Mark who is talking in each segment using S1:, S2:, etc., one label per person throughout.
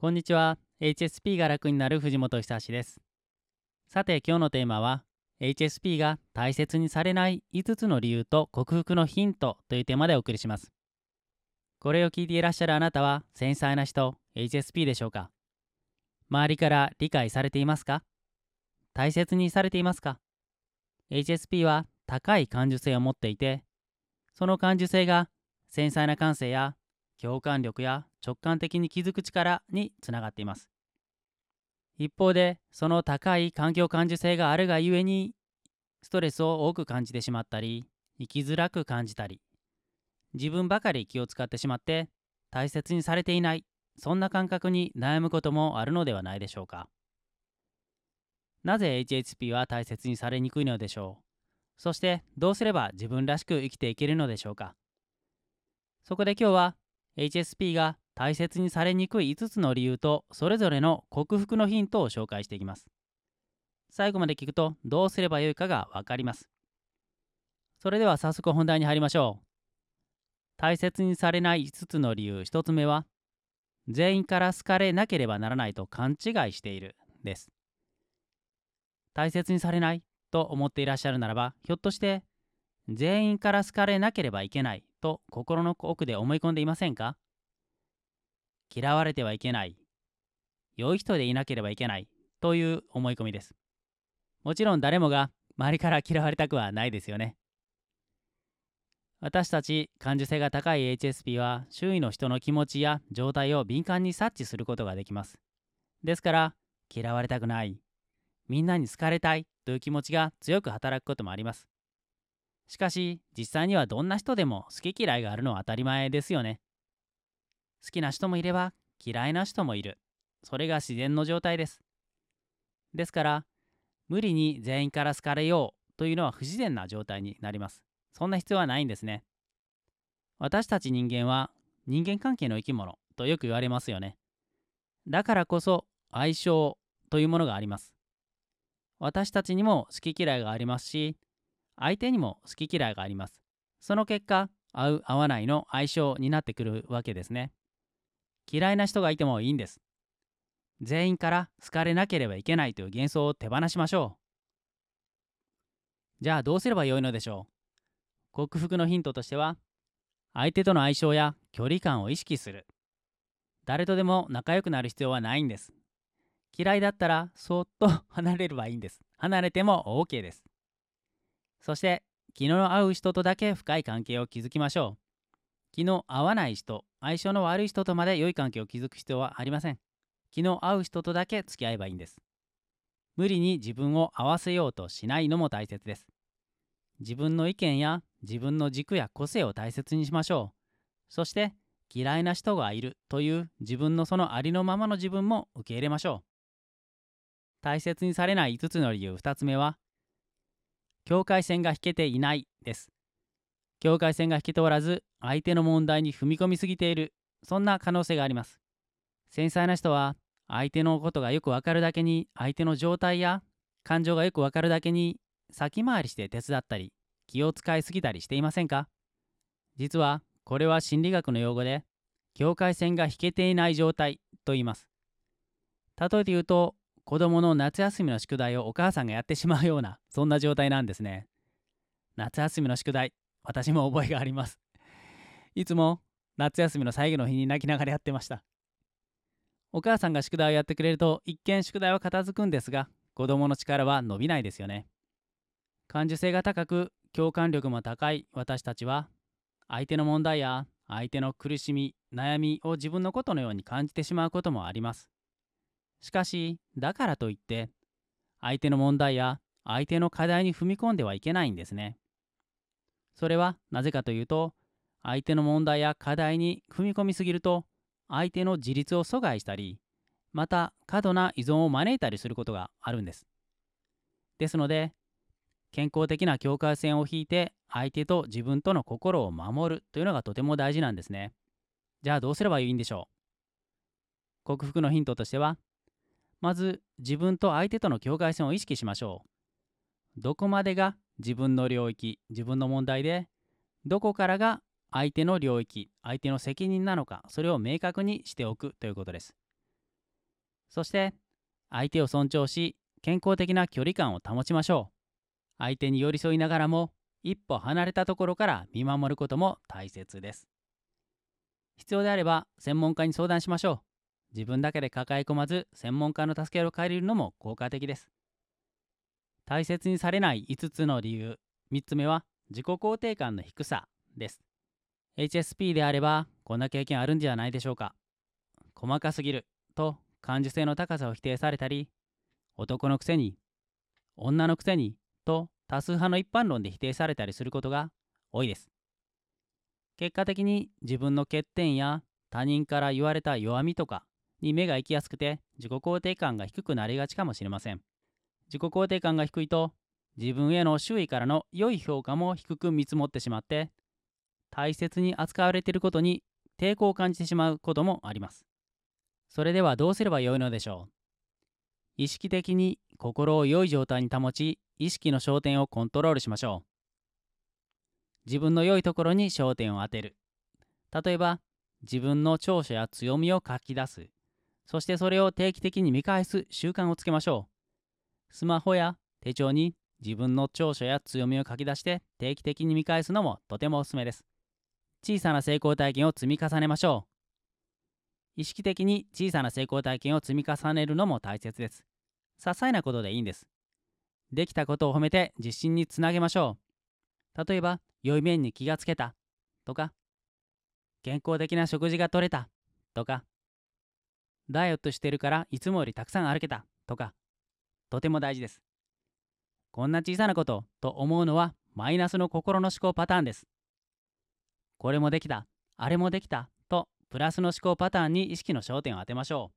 S1: こんにちは。HSP が楽になる藤本久志です。さて今日のテーマは HSP が大切にされない5つの理由と克服のヒントというテーマでお送りします。これを聞いていらっしゃるあなたは繊細な人 HSP でしょうか？周りから理解されていますか？大切にされていますか？HSP は高い感受性を持っていてその感受性が繊細な感性や共感力や直感的に気づく力につながっています。一方でその高い環境感受性があるがゆえにストレスを多く感じてしまったり生きづらく感じたり自分ばかり気を使ってしまって大切にされていないそんな感覚に悩むこともあるのではないでしょうか。なぜ HHP は大切にされにくいのでしょう？そしてどうすれば自分らしく生きていけるのでしょうか？そこで今日は HSP が大切にされにくい5つの理由とそれぞれの克服のヒントを紹介していきます。最後まで聞くとどうすればよいかがわかります。それでは早速本題に入りましょう。大切にされない5つの理由1つ目は全員から好かれなければならないと勘違いしているです。大切にされないと思っていらっしゃるならばひょっとして全員から好かれなければいけないと心の奥で思い込んでいませんか？嫌われてはいけない。良い人でいなければいけない。という思い込みです。もちろん誰もが周りから嫌われたくはないですよね。私たち感受性が高い HSP は周囲の人の気持ちや状態を敏感に察知することができます。ですから嫌われたくない。みんなに好かれたいという気持ちが強く働くこともあります。しかし実際にはどんな人でも好き嫌いがあるのは当たり前ですよね。好きな人もいれば嫌いな人もいる。それが自然の状態です。ですから無理に全員から好かれようというのは不自然な状態になります。そんな必要はないんですね。私たち人間は人間関係の生き物とよく言われますよね。だからこそ相性というものがあります。私たちにも好き嫌いがありますし相手にも好き嫌いがあります。その結果合う合わないの相性になってくるわけですね。嫌いな人がいてもいいんです。全員から好かれなければいけないという幻想を手放しましょう。じゃあどうすればよいのでしょう。克服のヒントとしては相手との相性や距離感を意識する。誰とでも仲良くなる必要はないんです。嫌いだったらそっと離れればいいんです。離れても OK です。そして気の合う人とだけ深い関係を築きましょう。気の合わない人相性の悪い人とまで良い関係を築く必要はありません。気の合う人とだけ付き合えばいいんです。無理に自分を合わせようとしないのも大切です。自分の意見や自分の軸や個性を大切にしましょう。そして嫌いな人がいるという自分のそのありのままの自分も受け入れましょう。大切にされない5つの理由2つ目は境界線が引けていないです。境界線が引けておらず相手の問題に踏み込みすぎている。そんな可能性があります。繊細な人は相手のことがよくわかるだけに相手の状態や感情がよくわかるだけに先回りして手伝ったり気を使いすぎたりしていませんか？実はこれは心理学の用語で境界線が引けていない状態と言います。例えて言うと子供の夏休みの宿題をお母さんがやってしまうようなそんな状態なんですね。夏休みの宿題私も覚えがあります。いつも夏休みの最後の日に泣きながらやってました。お母さんが宿題をやってくれると一見宿題は片付くんですが子供の力は伸びないですよね。感受性が高く共感力も高い私たちは相手の問題や相手の苦しみ悩みを自分のことのように感じてしまうこともあります。しかしだからといって相手の問題や相手の課題に踏み込んではいけないんですね。それはなぜかというと相手の問題や課題に踏み込みすぎると相手の自立を阻害したりまた過度な依存を招いたりすることがあるんです。ですので健康的な境界線を引いて相手と自分との心を守るというのがとても大事なんですね。じゃあどうすればいいんでしょう？克服のヒントとしてはまず自分と相手との境界線を意識しましょう。どこまでが自分の領域自分の問題でどこからが相手の領域相手の責任なのかそれを明確にしておくということです。そして相手を尊重し健康的な距離感を保ちましょう相手に寄り添いながらも一歩離れたところから見守ることも大切です必要であれば専門家に相談しましょう自分だけで抱え込まず専門家の助けを借りるのも効果的です。大切にされない5つの理由。3つ目は自己肯定感の低さです。HSP であればこんな経験あるんじゃないでしょうか。細かすぎる。と感受性の高さを否定されたり男のくせに女のくせに。と多数派の一般論で否定されたりすることが多いです。結果的に自分の欠点や他人から言われた弱みとかに目が行きやすくて自己肯定感が低くなりがちかもしれません。自己肯定感が低いと自分への周囲からの良い評価も低く見積もってしまって大切に扱われていることに抵抗を感じてしまうこともあります。それではどうすればよいのでしょう？意識的に心を良い状態に保ち意識の焦点をコントロールしましょう。自分の良いところに焦点を当てる。例えば自分の長所や強みを書き出す。そしてそれを定期的に見返す習慣をつけましょう。スマホや手帳に自分の長所や強みを書き出して定期的に見返すのもとてもおすすめです。小さな成功体験を積み重ねましょう。意識的に小さな成功体験を積み重ねるのも大切です。些細なことでいいんです。できたことを褒めて自信につなげましょう。例えば良い面に気がつけたとか健康的な食事がとれたとかダイエットしてるからいつもよりたくさん歩けたとかとても大事です。こんな小さなことと思うのはマイナスの心の思考パターンです。これもできたあれもできたとプラスの思考パターンに意識の焦点を当てましょ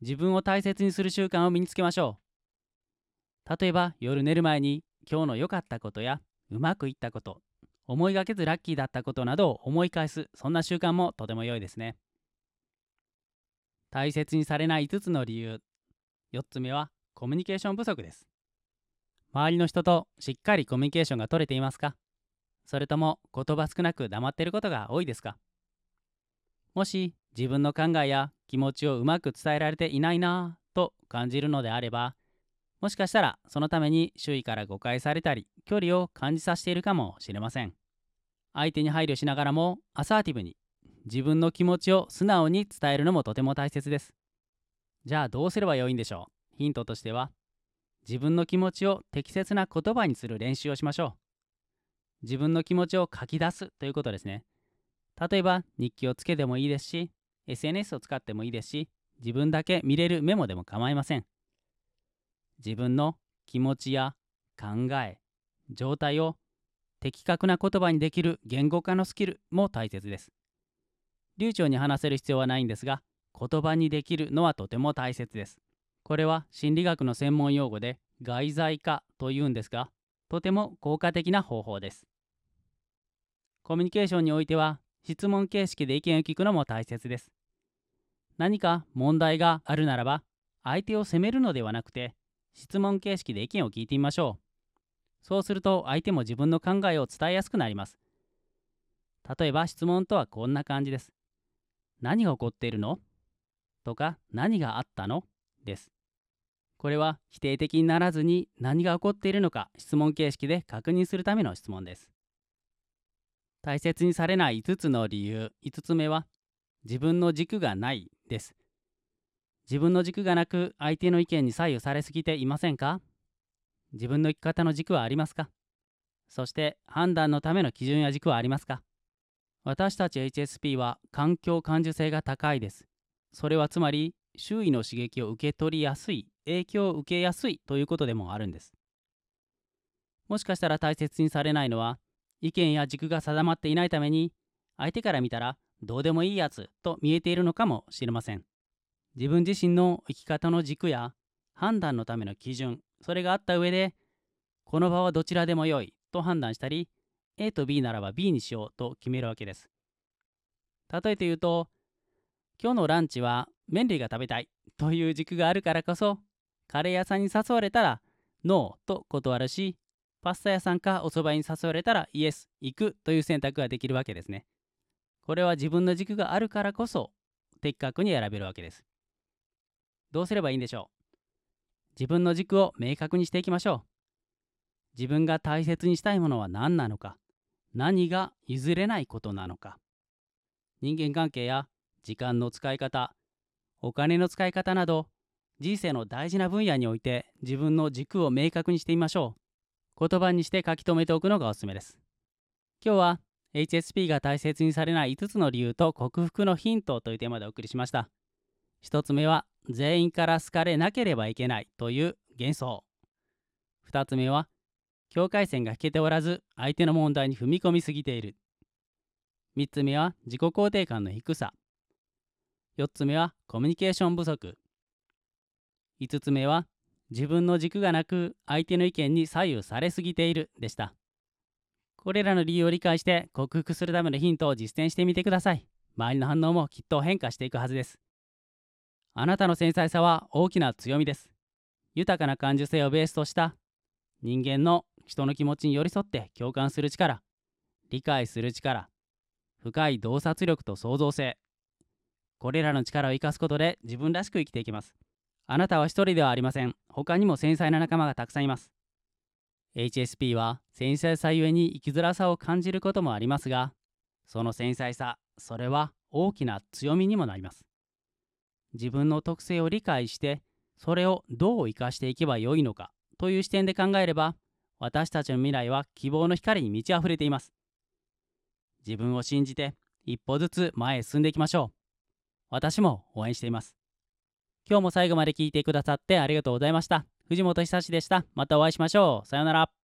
S1: う。自分を大切にする習慣を身につけましょう。例えば夜寝る前に今日の良かったことやうまくいったこと思いがけずラッキーだったことなどを思い返すそんな習慣もとても良いですね。大切にされない5つの理由。4つ目はコミュニケーション不足です。周りの人としっかりコミュニケーションが取れていますか？それとも言葉少なく黙っていることが多いですか？もし自分の考えや気持ちをうまく伝えられていないなぁと感じるのであればもしかしたらそのために周囲から誤解されたり距離を感じさせているかもしれません。相手に配慮しながらもアサーティブに自分の気持ちを素直に伝えるのもとても大切です。じゃあどうすればよいんでしょう？ヒントとしては、自分の気持ちを適切な言葉にする練習をしましょう。自分の気持ちを書き出すということですね。例えば日記をつけてもいいですし、SNS を使ってもいいですし、自分だけ見れるメモでも構いません。自分の気持ちや考え、状態を的確な言葉にできる言語化のスキルも大切です。流暢に話せる必要はないんですが言葉にできるのはとても大切です。これは心理学の専門用語で外在化というんですがとても効果的な方法です。コミュニケーションにおいては質問形式で意見を聞くのも大切です。何か問題があるならば相手を責めるのではなくて質問形式で意見を聞いてみましょう。そうすると相手も自分の考えを伝えやすくなります。例えば質問とはこんな感じです。何が起こっているの？とか何があったの？です。これは否定的にならずに何が起こっているのか？質問形式で確認するための質問です。大切にされない5つの理由5つ目は自分の軸がないです。自分の軸がなく相手の意見に左右されすぎていませんか自分の生き方の軸はありますか？そして判断のための基準や軸はありますか？私たち HSP は環境感受性が高いです。それはつまり周囲の刺激を受け取りやすい、影響を受けやすいということでもあるんです。もしかしたら大切にされないのは意見や軸が定まっていないために相手から見たらどうでもいいやつと見えているのかもしれません。自分自身の生き方の軸や判断のための基準、それがあった上でこの場はどちらでも良いと判断したり A と B ならば B にしようと決めるわけです。例えて言うと、今日のランチは麺類が食べたいという軸があるからこそ、カレー屋さんに誘われたらノーと断るし、パスタ屋さんかお蕎麦に誘われたらイエス、行くという選択ができるわけですね。これは自分の軸があるからこそ的確に選べるわけです。どうすればいいんでしょう？自分の軸を明確にしていきましょう自分が大切にしたいものは何なのか何が譲れないことなのか。人間関係や時間の使い方お金の使い方など人生の大事な分野において自分の軸を明確にしてみましょう。言葉にして書き留めておくのがおすすめです。今日は HSP が大切にされない5つの理由と克服のヒントというテーマでお送りしました。1つ目は全員から好かれなければいけないという幻想。2つ目は境界線が引けておらず相手の問題に踏み込みすぎている。3つ目は自己肯定感の低さ。4つ目はコミュニケーション不足。5つ目は自分の軸がなく相手の意見に左右されすぎている。でした。これらの理由を理解して克服するためのヒントを実践してみてください。周りの反応もきっと変化していくはずです。あなたの繊細さは大きな強みです。豊かな感受性をベースとした人間の人の気持ちに寄り添って共感する力理解する力深い洞察力と創造性。これらの力を生かすことで自分らしく生きていきます。あなたは一人ではありません。他にも繊細な仲間がたくさんいます。HSP は繊細さゆえに生きづらさを感じることもありますがその繊細さそれは大きな強みにもなります。自分の特性を理解してそれをどう生かしていけばよいのかという視点で考えれば私たちの未来は希望の光に満ち溢れています。自分を信じて一歩ずつ前へ進んでいきましょう。私も応援しています。今日も最後まで聞いてくださってありがとうございました。藤本久志でした。またお会いしましょう。さようなら。